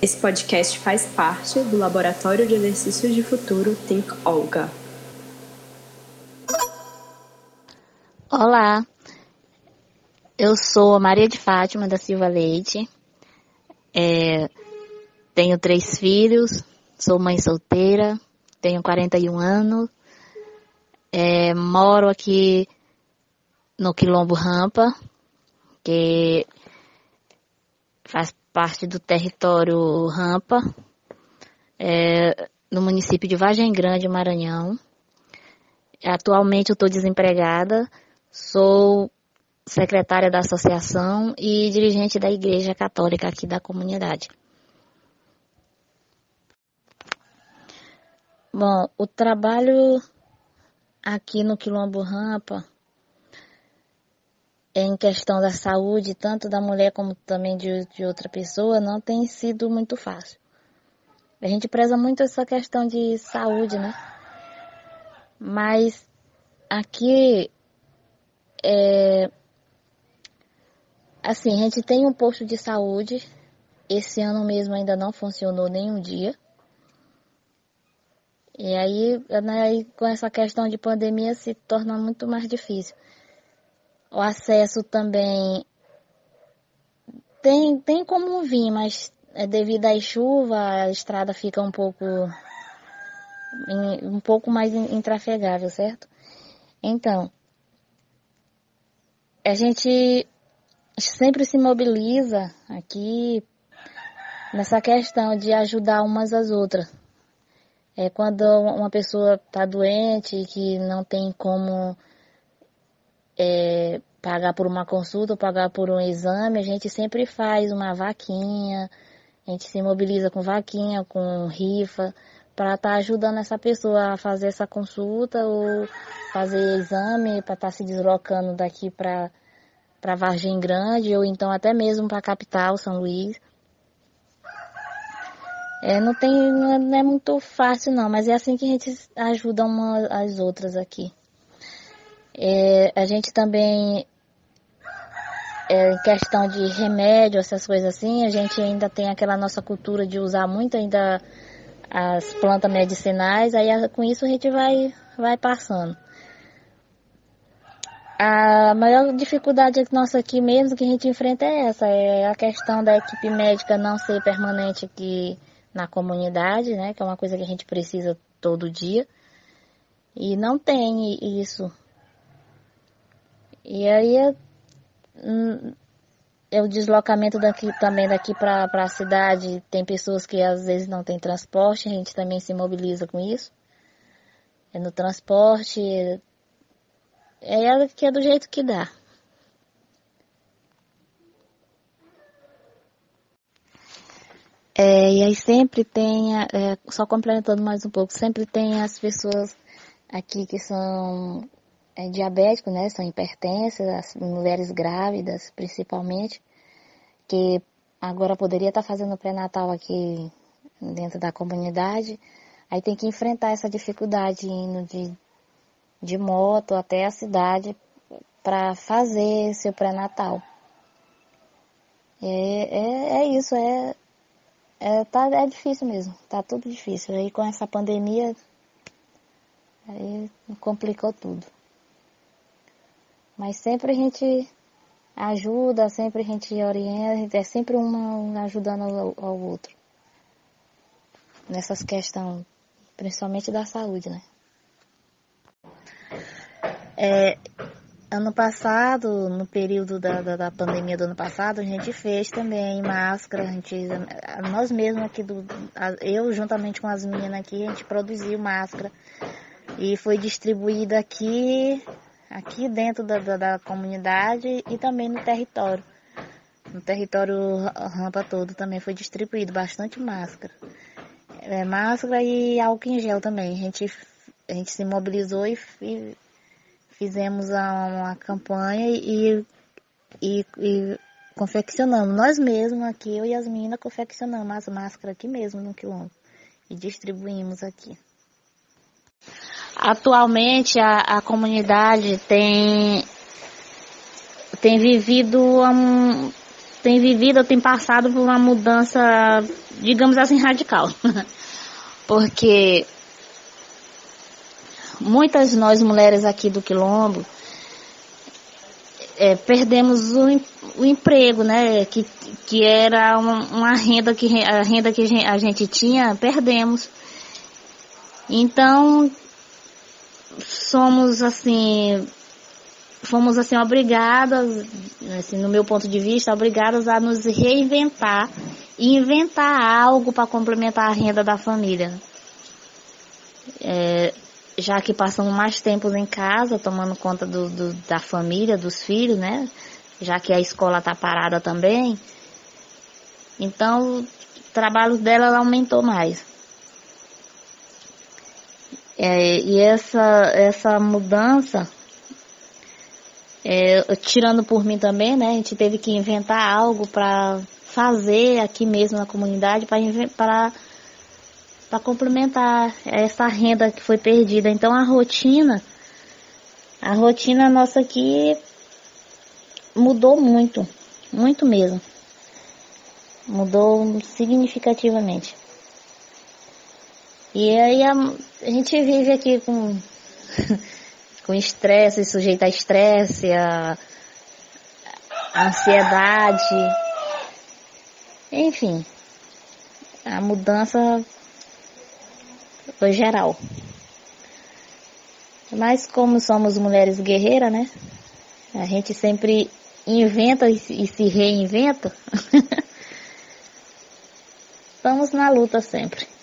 Esse podcast faz parte do Laboratório de Exercícios de Futuro Think Olga. Olá, eu sou Maria de Fátima da Silva Leite, é, tenho três filhos, sou mãe solteira, tenho 41 anos, é, moro aqui no Quilombo Rampa, que faz parte do território Rampa, é, no município de Vargem Grande, Maranhão. Atualmente eu estou desempregada, sou secretária da associação e dirigente da Igreja Católica aqui da comunidade. Bom, o trabalho aqui no Quilombo Rampa em questão da saúde, tanto da mulher como também de, de outra pessoa, não tem sido muito fácil. A gente preza muito essa questão de saúde, né? Mas aqui é, assim, a gente tem um posto de saúde. Esse ano mesmo ainda não funcionou nenhum dia. E aí, né, com essa questão de pandemia se torna muito mais difícil. O acesso também tem, tem como vir, mas é devido à chuva, a estrada fica um pouco um pouco mais intrafegável, certo? Então, a gente sempre se mobiliza aqui nessa questão de ajudar umas às outras. É quando uma pessoa está doente, que não tem como é, pagar por uma consulta pagar por um exame, a gente sempre faz uma vaquinha, a gente se mobiliza com vaquinha, com rifa, para estar tá ajudando essa pessoa a fazer essa consulta ou fazer exame, para estar tá se deslocando daqui para para Vargem Grande ou então até mesmo para a capital, São Luís. É, não tem, não é muito fácil não, mas é assim que a gente ajuda uma as outras aqui. É, a gente também, é, em questão de remédio, essas coisas assim, a gente ainda tem aquela nossa cultura de usar muito ainda as plantas medicinais, aí com isso a gente vai, vai passando. A maior dificuldade nossa aqui mesmo que a gente enfrenta é essa, é a questão da equipe médica não ser permanente aqui na comunidade, né, que é uma coisa que a gente precisa todo dia. E não tem isso e aí é, é o deslocamento daqui também daqui para a cidade. Tem pessoas que às vezes não tem transporte, a gente também se mobiliza com isso. É no transporte, é, é que é do jeito que dá. É, e aí sempre tem, é, só complementando mais um pouco, sempre tem as pessoas aqui que são é, diabéticos, né, são hipertensas, as mulheres grávidas, principalmente, que agora poderia estar fazendo pré-natal aqui dentro da comunidade, aí tem que enfrentar essa dificuldade indo de, de moto até a cidade para fazer seu pré-natal. É, é, é, isso, é, é, tá, é difícil mesmo, tá tudo difícil. Aí com essa pandemia, aí complicou tudo. Mas sempre a gente ajuda, sempre a gente orienta, é sempre uma ajudando ao, ao outro. Nessas questões, principalmente da saúde, né? É, ano passado, no período da, da, da, pandemia do ano passado, a gente fez também máscara, a gente, nós mesmos aqui, do, eu juntamente com as meninas aqui, a gente produziu máscara e foi distribuída aqui aqui dentro da, da, da comunidade e também no território. No território rampa todo também foi distribuído bastante máscara. É, máscara e álcool em gel também. A gente, a gente se mobilizou e, fizemos uma campanha e, e, e, confeccionamos. Nós mesmos aqui, eu e as meninas, confeccionamos as máscaras aqui mesmo no quilombo e distribuímos aqui. Atualmente a, a comunidade tem, tem vivido um, tem vivido, tem passado por uma mudança, digamos assim, radical. Porque muitas nós mulheres aqui do Quilombo é, perdemos o, o, emprego, né? Que, que era uma, uma renda que a renda que a gente tinha, perdemos. Então somos assim fomos assim obrigadas, assim, no meu ponto de vista, obrigadas a nos reinventar e inventar algo para complementar a renda da família. É, já que passamos mais tempo em casa, tomando conta do, do, da família, dos filhos, né? Já que a escola está parada também. Então, o trabalho dela aumentou mais. É, e essa, essa mudança, é, tirando por mim também, né? A gente teve que inventar algo para fazer aqui mesmo na comunidade para para complementar essa renda que foi perdida. Então a rotina, a rotina nossa aqui mudou muito, muito mesmo. Mudou significativamente. E aí a, a gente vive aqui com com estresse, sujeito a estresse, a, ansiedade, enfim, a mudança foi geral. Mas como somos mulheres guerreiras, né? A gente sempre inventa e se reinventa. Estamos na luta sempre.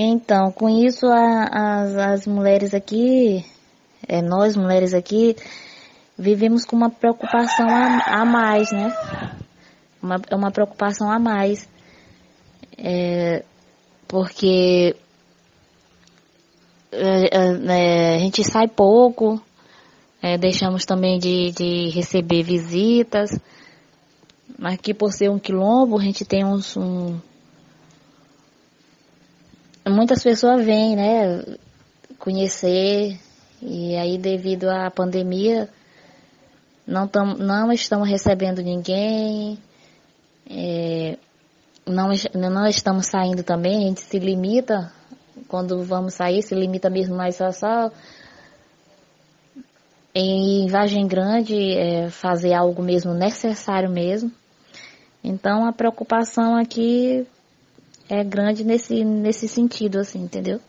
Então, com isso, a, as, as mulheres aqui, é, nós mulheres aqui, vivemos com uma preocupação a, a mais, né? Uma, é uma preocupação a mais. É, porque é, é, a gente sai pouco, é, deixamos também de, de receber visitas. Aqui por ser um quilombo, a gente tem uns, um, muitas pessoas vêm, né, conhecer e aí devido à pandemia não, tam, não estamos recebendo ninguém, é, não, não estamos saindo também, a gente se limita, quando vamos sair, se limita mesmo mais só, só em Vargem Grande é, fazer algo mesmo necessário mesmo. Então a preocupação aqui é grande nesse, nesse sentido, assim, entendeu?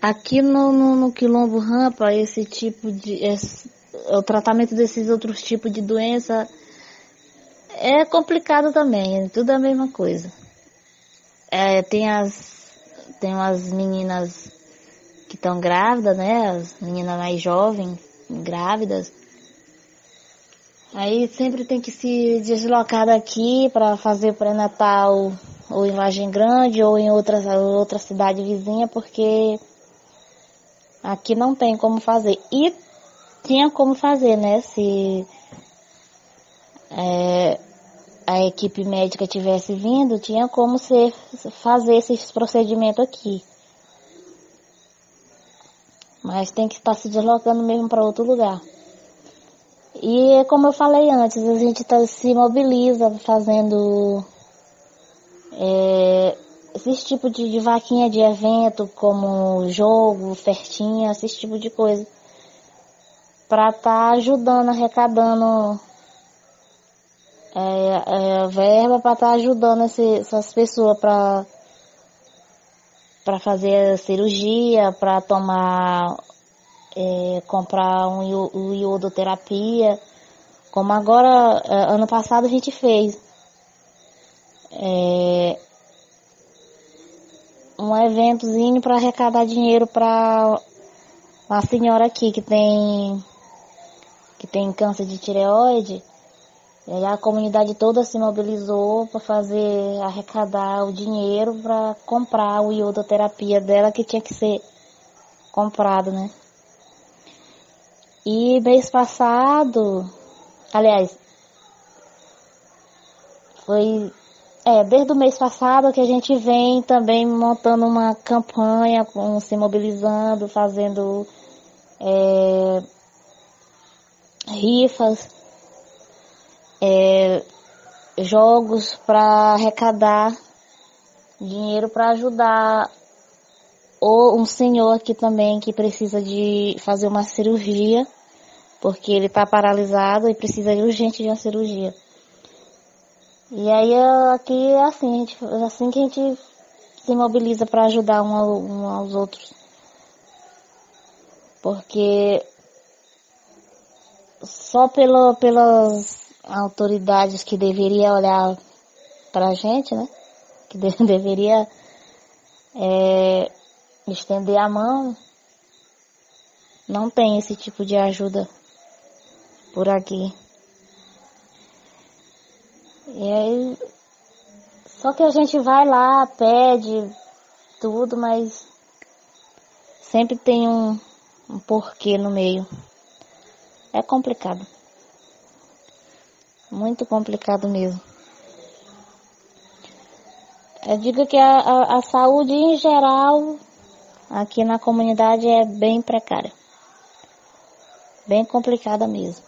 Aqui no, no, no Quilombo Rampa, esse tipo de. Esse, o tratamento desses outros tipos de doença é complicado também, é tudo a mesma coisa. É, tem as. Tem umas meninas que estão grávidas, né? As meninas mais jovens, grávidas. Aí sempre tem que se deslocar daqui para fazer pré-natal ou em Vargem Grande ou em outra, outra cidade vizinha, porque aqui não tem como fazer. E tinha como fazer, né? Se é, a equipe médica tivesse vindo, tinha como ser, fazer esses procedimentos aqui. Mas tem que estar se deslocando mesmo para outro lugar. E como eu falei antes, a gente tá, se mobiliza fazendo é, esses tipos de, de vaquinha de evento, como jogo, fertinha, esse tipo de coisa. Pra tá ajudando, arrecadando é, é, verba estar tá ajudando esse, essas pessoas para para fazer cirurgia, para tomar é, comprar um, iodoterapia, como agora, é, ano passado a gente fez. É, um eventozinho para arrecadar dinheiro para uma senhora aqui que tem que tem câncer de tireoide. E a comunidade toda se mobilizou para fazer arrecadar o dinheiro para comprar o iodoterapia dela que tinha que ser comprado, né? E mês passado, aliás, foi é, desde o mês passado que a gente vem também montando uma campanha, com, se mobilizando, fazendo é, rifas é, jogos para arrecadar dinheiro para ajudar ou um senhor aqui também que precisa de fazer uma cirurgia, porque ele está paralisado e precisa urgente de uma cirurgia. E aí aqui é assim, gente, é assim que a gente se mobiliza para ajudar um, ao, um aos outros. Porque só pelo, pelas autoridades que deveria olhar para a gente, né? Que de, deveria é, estender a mão, não tem esse tipo de ajuda por aqui. E aí, só que a gente vai lá, pede tudo, mas sempre tem um, um porquê no meio. É complicado. Muito complicado mesmo. Eu digo que a, a, a saúde em geral aqui na comunidade é bem precária. Bem complicada mesmo.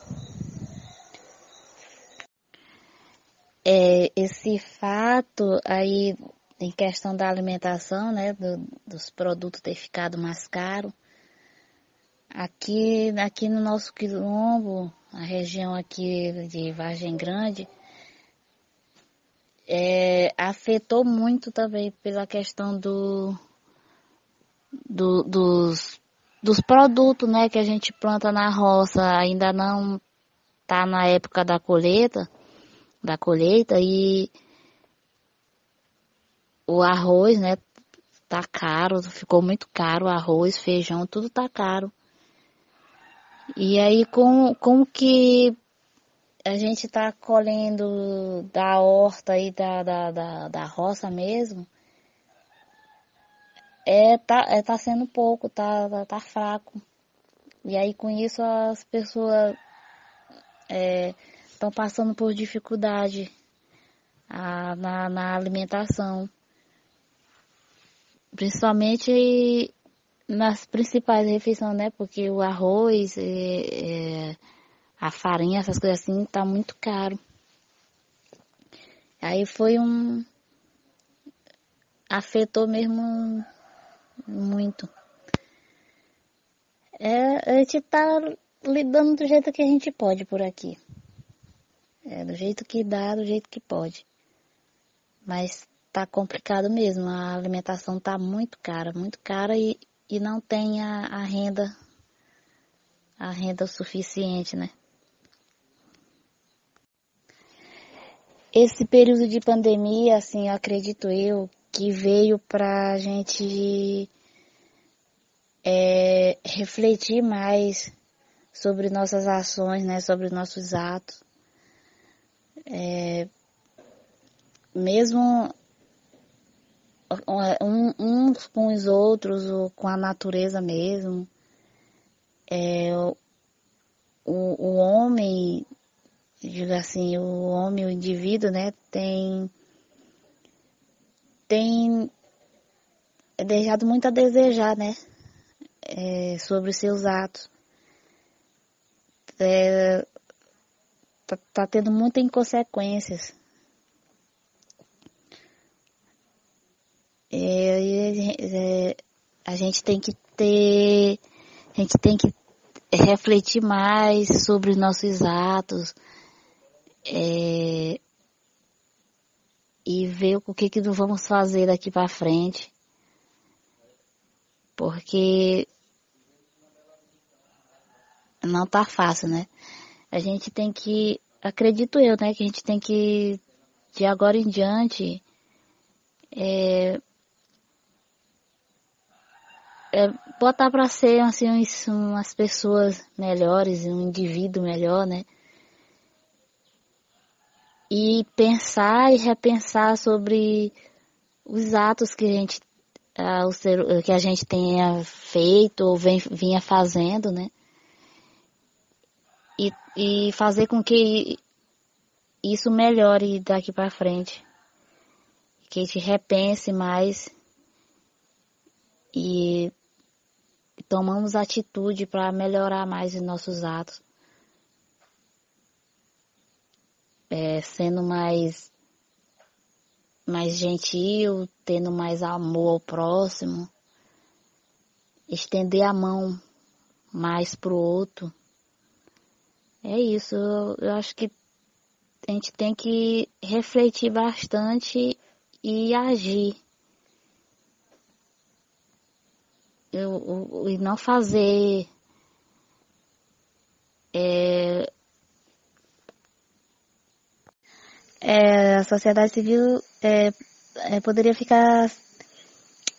É, esse fato aí em questão da alimentação, né, do, dos produtos ter ficado mais caro, aqui, aqui no nosso quilombo, a região aqui de Vargem Grande, é, afetou muito também pela questão do, do, dos, dos produtos né, que a gente planta na roça, ainda não está na época da colheita, da colheita e o arroz, né, tá caro, ficou muito caro arroz, feijão, tudo tá caro. E aí com, com que a gente tá colhendo da horta e da, da, da, da roça mesmo, é tá, é, tá sendo pouco, tá, tá, tá fraco. E aí com isso as pessoas estão é, passando por dificuldade a, na, na alimentação. Principalmente nas principais refeições, né? Porque o arroz, é, é, a farinha, essas coisas assim, tá muito caro. Aí foi um. afetou mesmo muito. É, a gente tá lidando do jeito que a gente pode por aqui. É, do jeito que dá, do jeito que pode. Mas tá complicado mesmo. A alimentação tá muito cara, muito cara e, e não tem a, a renda, a renda suficiente, né? Esse período de pandemia, assim, acredito eu, que veio para a gente é, refletir mais sobre nossas ações, né, sobre nossos atos. É, mesmo um, uns com os outros, ou com a natureza mesmo. É, o, o homem, diga assim, o homem, o indivíduo, né, tem tem deixado muito a desejar, né? É, sobre os seus atos. É, tá, tá tendo muitas inconsequências. É, é, a gente tem que ter, a gente tem que refletir mais sobre os nossos atos, é, e ver o que que nós vamos fazer daqui para frente. Porque não tá fácil, né? A gente tem que, acredito eu, né, que a gente tem que de agora em diante é, é, botar para ser assim umas pessoas melhores, um indivíduo melhor, né? E pensar e repensar sobre os atos que a gente, ser, que a gente tenha feito ou vem, vinha fazendo, né? E, e fazer com que isso melhore daqui para frente. Que a gente repense mais e tomamos atitude para melhorar mais os nossos atos. É, sendo mais, mais gentil, tendo mais amor ao próximo, estender a mão mais pro outro. É isso, eu, eu acho que a gente tem que refletir bastante e agir. E não fazer é, é, a sociedade civil é, é, poderia ficar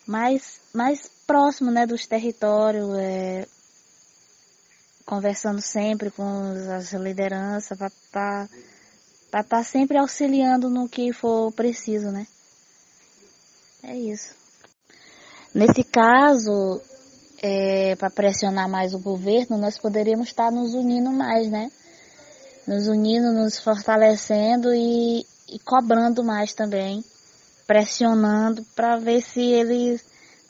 mais, mais próximo né, dos territórios, é, conversando sempre com as lideranças para estar tá, sempre auxiliando no que for preciso, né? É isso. Nesse caso, é, para pressionar mais o governo, nós poderíamos estar nos unindo mais, né? Nos unindo, nos fortalecendo e, e cobrando mais também, pressionando para ver se eles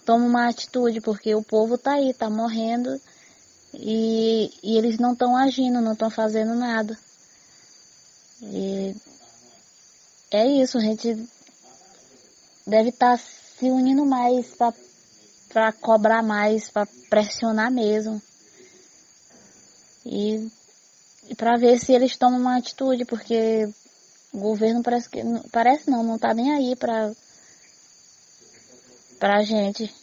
tomam uma atitude, porque o povo tá aí, tá morrendo e, e eles não estão agindo, não estão fazendo nada. E é isso, a gente deve estar tá se unindo mais para cobrar mais, para pressionar mesmo. E para ver se eles tomam uma atitude, porque o governo parece que parece não, não tá nem aí para pra gente.